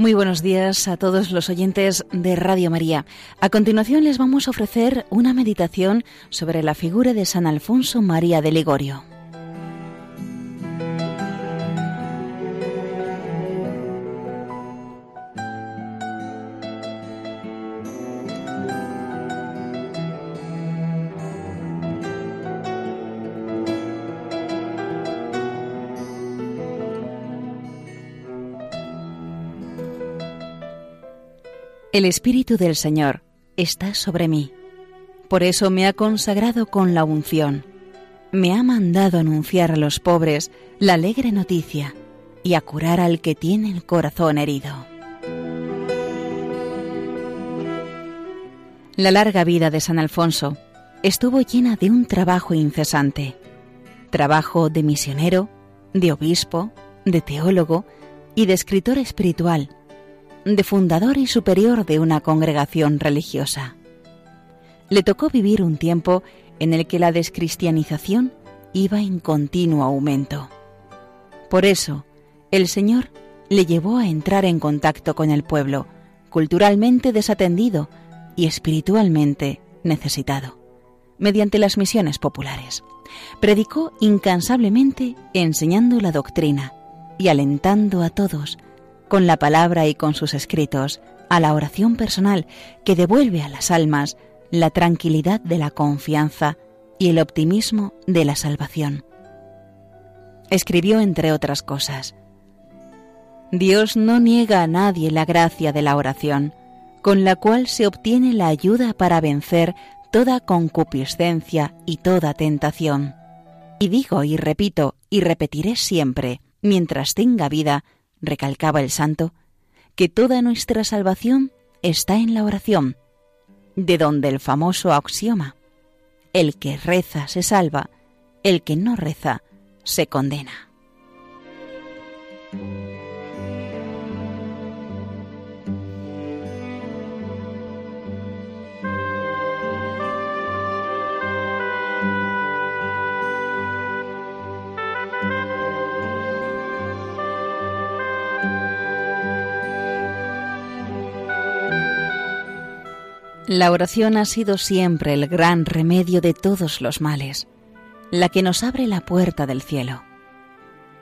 Muy buenos días a todos los oyentes de Radio María. A continuación les vamos a ofrecer una meditación sobre la figura de San Alfonso María de Ligorio. El Espíritu del Señor está sobre mí. Por eso me ha consagrado con la unción. Me ha mandado anunciar a los pobres la alegre noticia y a curar al que tiene el corazón herido. La larga vida de San Alfonso estuvo llena de un trabajo incesante. Trabajo de misionero, de obispo, de teólogo y de escritor espiritual de fundador y superior de una congregación religiosa. Le tocó vivir un tiempo en el que la descristianización iba en continuo aumento. Por eso, el Señor le llevó a entrar en contacto con el pueblo, culturalmente desatendido y espiritualmente necesitado, mediante las misiones populares. Predicó incansablemente enseñando la doctrina y alentando a todos con la palabra y con sus escritos, a la oración personal que devuelve a las almas la tranquilidad de la confianza y el optimismo de la salvación. Escribió, entre otras cosas, Dios no niega a nadie la gracia de la oración, con la cual se obtiene la ayuda para vencer toda concupiscencia y toda tentación. Y digo y repito y repetiré siempre, mientras tenga vida, recalcaba el santo, que toda nuestra salvación está en la oración, de donde el famoso axioma, el que reza se salva, el que no reza se condena. La oración ha sido siempre el gran remedio de todos los males, la que nos abre la puerta del cielo.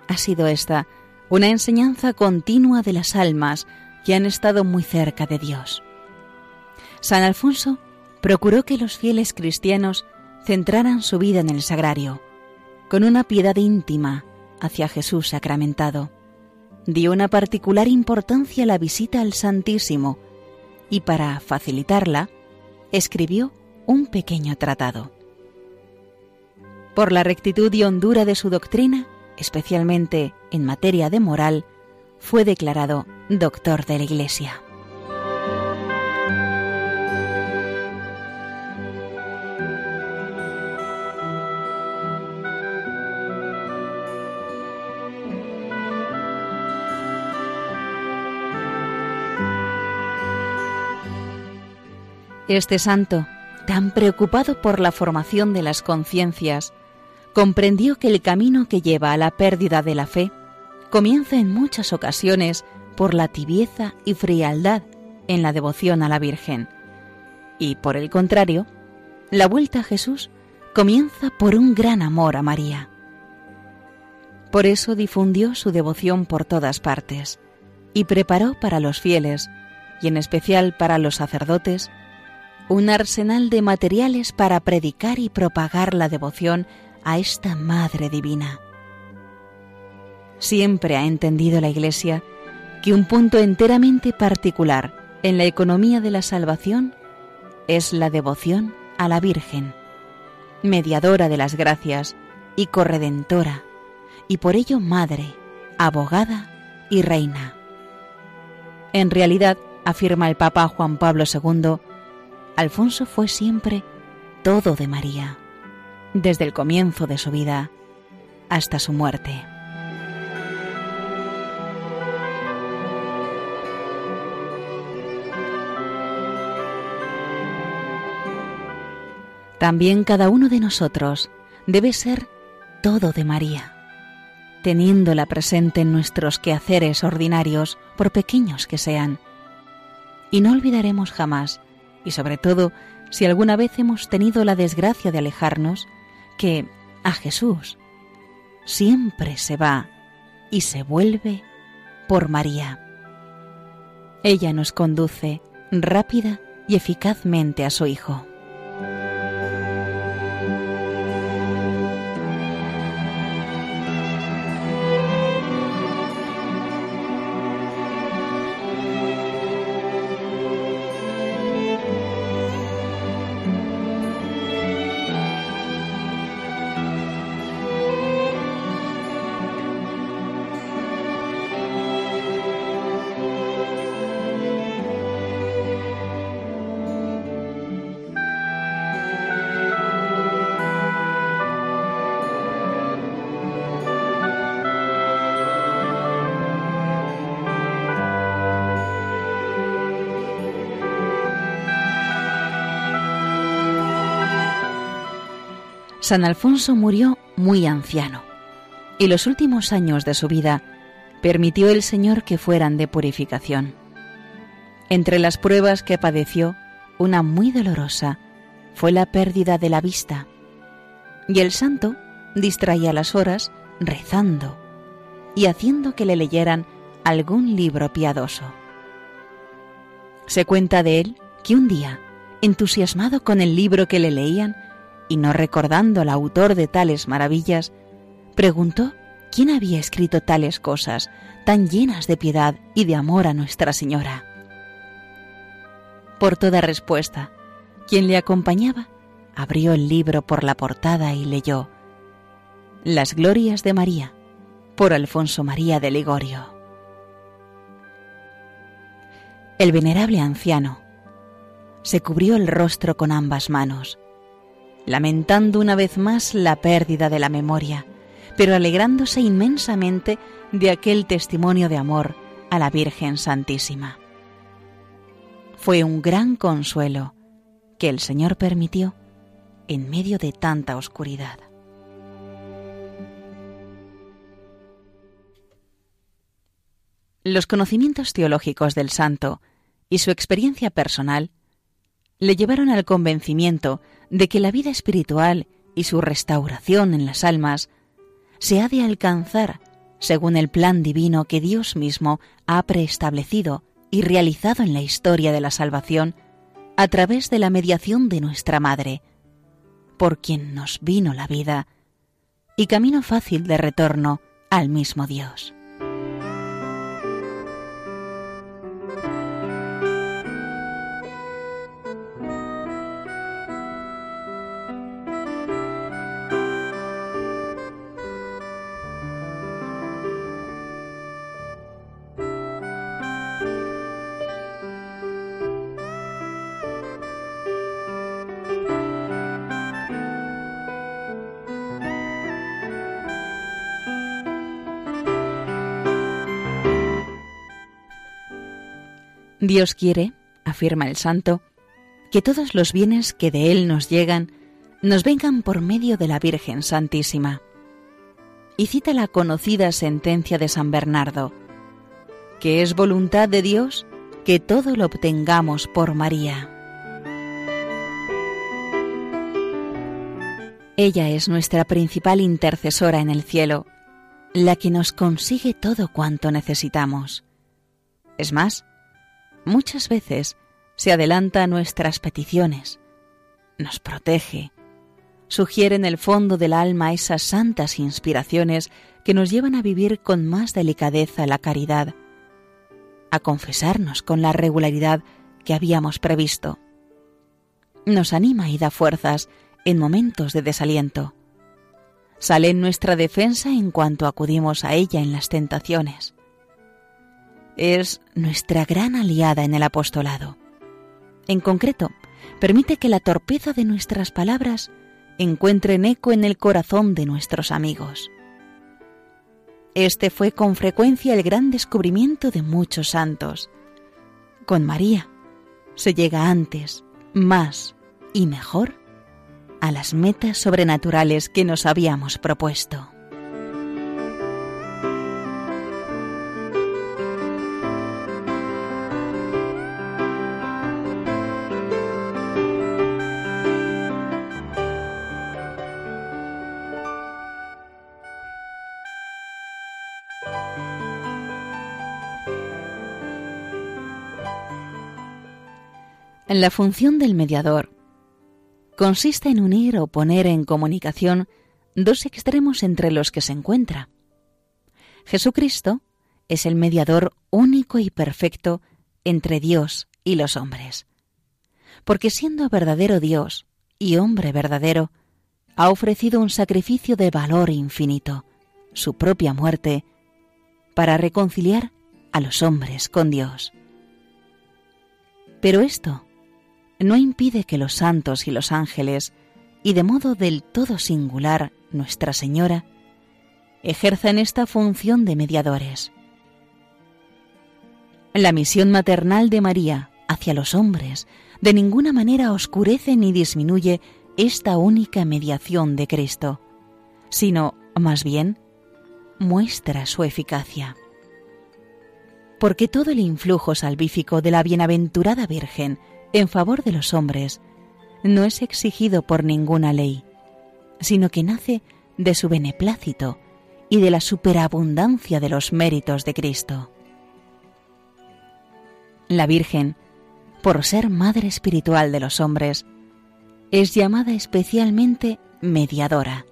Ha sido esta una enseñanza continua de las almas que han estado muy cerca de Dios. San Alfonso procuró que los fieles cristianos centraran su vida en el sagrario, con una piedad íntima hacia Jesús sacramentado. Dio una particular importancia a la visita al Santísimo y para facilitarla, escribió un pequeño tratado. Por la rectitud y hondura de su doctrina, especialmente en materia de moral, fue declarado doctor de la Iglesia. Este santo, tan preocupado por la formación de las conciencias, comprendió que el camino que lleva a la pérdida de la fe comienza en muchas ocasiones por la tibieza y frialdad en la devoción a la Virgen. Y por el contrario, la vuelta a Jesús comienza por un gran amor a María. Por eso difundió su devoción por todas partes y preparó para los fieles, y en especial para los sacerdotes, un arsenal de materiales para predicar y propagar la devoción a esta Madre Divina. Siempre ha entendido la Iglesia que un punto enteramente particular en la economía de la salvación es la devoción a la Virgen, mediadora de las gracias y corredentora, y por ello Madre, abogada y reina. En realidad, afirma el Papa Juan Pablo II, Alfonso fue siempre todo de María, desde el comienzo de su vida hasta su muerte. También cada uno de nosotros debe ser todo de María, teniéndola presente en nuestros quehaceres ordinarios, por pequeños que sean. Y no olvidaremos jamás, y sobre todo si alguna vez hemos tenido la desgracia de alejarnos, que a Jesús siempre se va y se vuelve por María. Ella nos conduce rápida y eficazmente a su Hijo. San Alfonso murió muy anciano y los últimos años de su vida permitió el Señor que fueran de purificación. Entre las pruebas que padeció, una muy dolorosa fue la pérdida de la vista, y el santo distraía las horas rezando y haciendo que le leyeran algún libro piadoso. Se cuenta de él que un día, entusiasmado con el libro que le leían, y no recordando al autor de tales maravillas, preguntó quién había escrito tales cosas tan llenas de piedad y de amor a Nuestra Señora. Por toda respuesta, quien le acompañaba abrió el libro por la portada y leyó Las Glorias de María, por Alfonso María de Ligorio. El venerable anciano se cubrió el rostro con ambas manos lamentando una vez más la pérdida de la memoria, pero alegrándose inmensamente de aquel testimonio de amor a la Virgen Santísima. Fue un gran consuelo que el Señor permitió en medio de tanta oscuridad. Los conocimientos teológicos del santo y su experiencia personal le llevaron al convencimiento de que la vida espiritual y su restauración en las almas se ha de alcanzar según el plan divino que Dios mismo ha preestablecido y realizado en la historia de la salvación a través de la mediación de nuestra Madre, por quien nos vino la vida y camino fácil de retorno al mismo Dios. Dios quiere, afirma el santo, que todos los bienes que de Él nos llegan nos vengan por medio de la Virgen Santísima. Y cita la conocida sentencia de San Bernardo, que es voluntad de Dios que todo lo obtengamos por María. Ella es nuestra principal intercesora en el cielo, la que nos consigue todo cuanto necesitamos. Es más, muchas veces se adelanta a nuestras peticiones, nos protege, sugiere en el fondo del alma esas santas inspiraciones que nos llevan a vivir con más delicadeza la caridad, a confesarnos con la regularidad que habíamos previsto. Nos anima y da fuerzas en momentos de desaliento. Sale en nuestra defensa en cuanto acudimos a ella en las tentaciones es nuestra gran aliada en el apostolado. En concreto, permite que la torpeza de nuestras palabras encuentren eco en el corazón de nuestros amigos. Este fue con frecuencia el gran descubrimiento de muchos santos. Con María se llega antes, más y mejor a las metas sobrenaturales que nos habíamos propuesto. La función del mediador consiste en unir o poner en comunicación dos extremos entre los que se encuentra. Jesucristo es el mediador único y perfecto entre Dios y los hombres, porque siendo verdadero Dios y hombre verdadero, ha ofrecido un sacrificio de valor infinito, su propia muerte, para reconciliar a los hombres con Dios. Pero esto no impide que los santos y los ángeles, y de modo del todo singular Nuestra Señora, ejerzan esta función de mediadores. La misión maternal de María hacia los hombres de ninguna manera oscurece ni disminuye esta única mediación de Cristo, sino, más bien, muestra su eficacia. Porque todo el influjo salvífico de la bienaventurada Virgen en favor de los hombres no es exigido por ninguna ley, sino que nace de su beneplácito y de la superabundancia de los méritos de Cristo. La Virgen, por ser Madre Espiritual de los hombres, es llamada especialmente mediadora,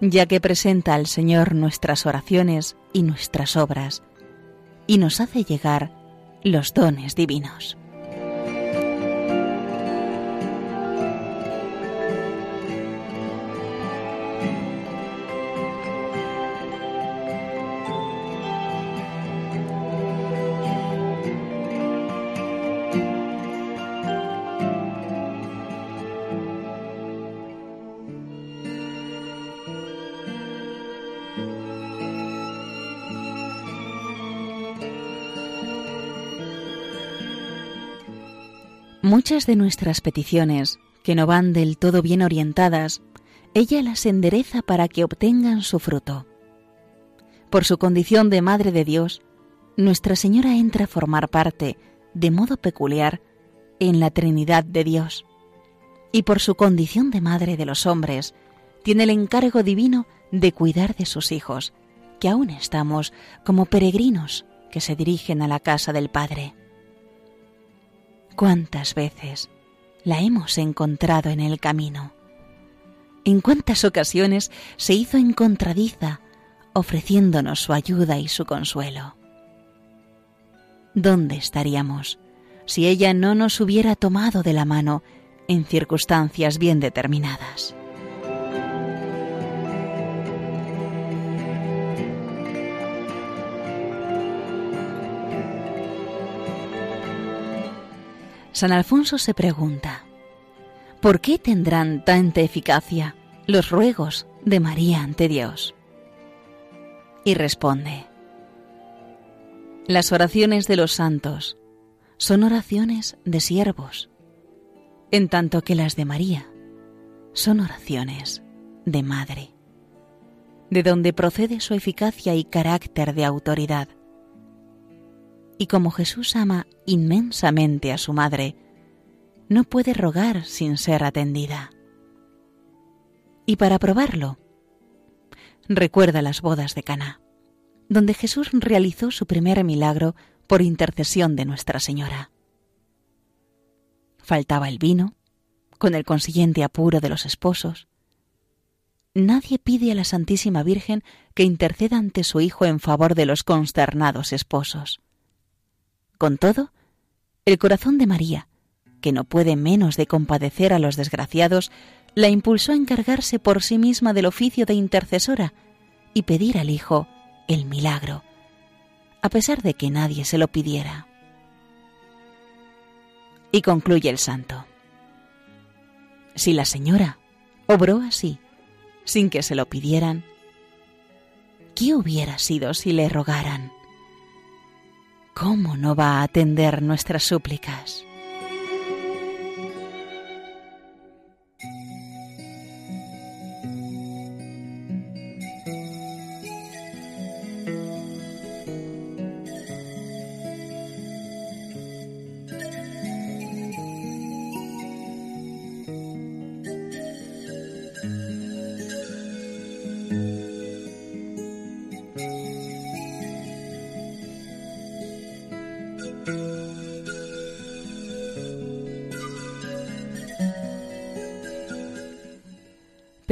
ya que presenta al Señor nuestras oraciones y nuestras obras, y nos hace llegar los dones divinos. Muchas de nuestras peticiones, que no van del todo bien orientadas, ella las endereza para que obtengan su fruto. Por su condición de Madre de Dios, Nuestra Señora entra a formar parte, de modo peculiar, en la Trinidad de Dios. Y por su condición de Madre de los hombres, tiene el encargo divino de cuidar de sus hijos, que aún estamos como peregrinos que se dirigen a la casa del Padre. ¿Cuántas veces la hemos encontrado en el camino? ¿En cuántas ocasiones se hizo encontradiza ofreciéndonos su ayuda y su consuelo? ¿Dónde estaríamos si ella no nos hubiera tomado de la mano en circunstancias bien determinadas? San Alfonso se pregunta, ¿por qué tendrán tanta eficacia los ruegos de María ante Dios? Y responde, las oraciones de los santos son oraciones de siervos, en tanto que las de María son oraciones de madre, de donde procede su eficacia y carácter de autoridad y como Jesús ama inmensamente a su madre, no puede rogar sin ser atendida. Y para probarlo, recuerda las bodas de Caná, donde Jesús realizó su primer milagro por intercesión de Nuestra Señora. Faltaba el vino, con el consiguiente apuro de los esposos. Nadie pide a la Santísima Virgen que interceda ante su Hijo en favor de los consternados esposos. Con todo, el corazón de María, que no puede menos de compadecer a los desgraciados, la impulsó a encargarse por sí misma del oficio de intercesora y pedir al Hijo el milagro, a pesar de que nadie se lo pidiera. Y concluye el santo. Si la señora obró así, sin que se lo pidieran, ¿qué hubiera sido si le rogaran? ¿Cómo no va a atender nuestras súplicas?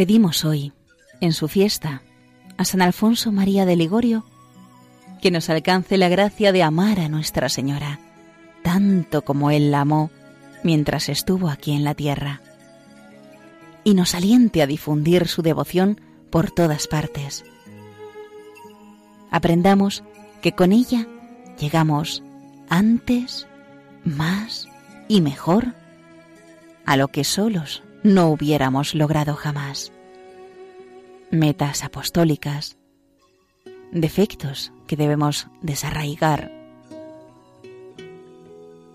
Pedimos hoy, en su fiesta, a San Alfonso María de Ligorio, que nos alcance la gracia de amar a Nuestra Señora, tanto como Él la amó mientras estuvo aquí en la tierra, y nos aliente a difundir su devoción por todas partes. Aprendamos que con ella llegamos antes, más y mejor a lo que solos no hubiéramos logrado jamás. Metas apostólicas, defectos que debemos desarraigar,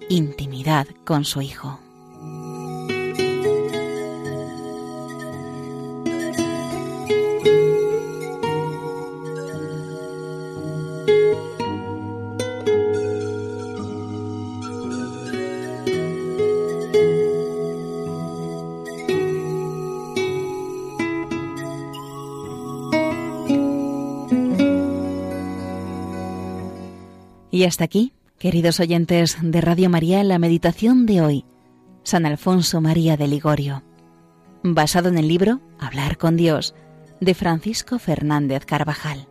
intimidad con su Hijo. Y hasta aquí, queridos oyentes de Radio María, la meditación de hoy, San Alfonso María de Ligorio, basado en el libro Hablar con Dios, de Francisco Fernández Carvajal.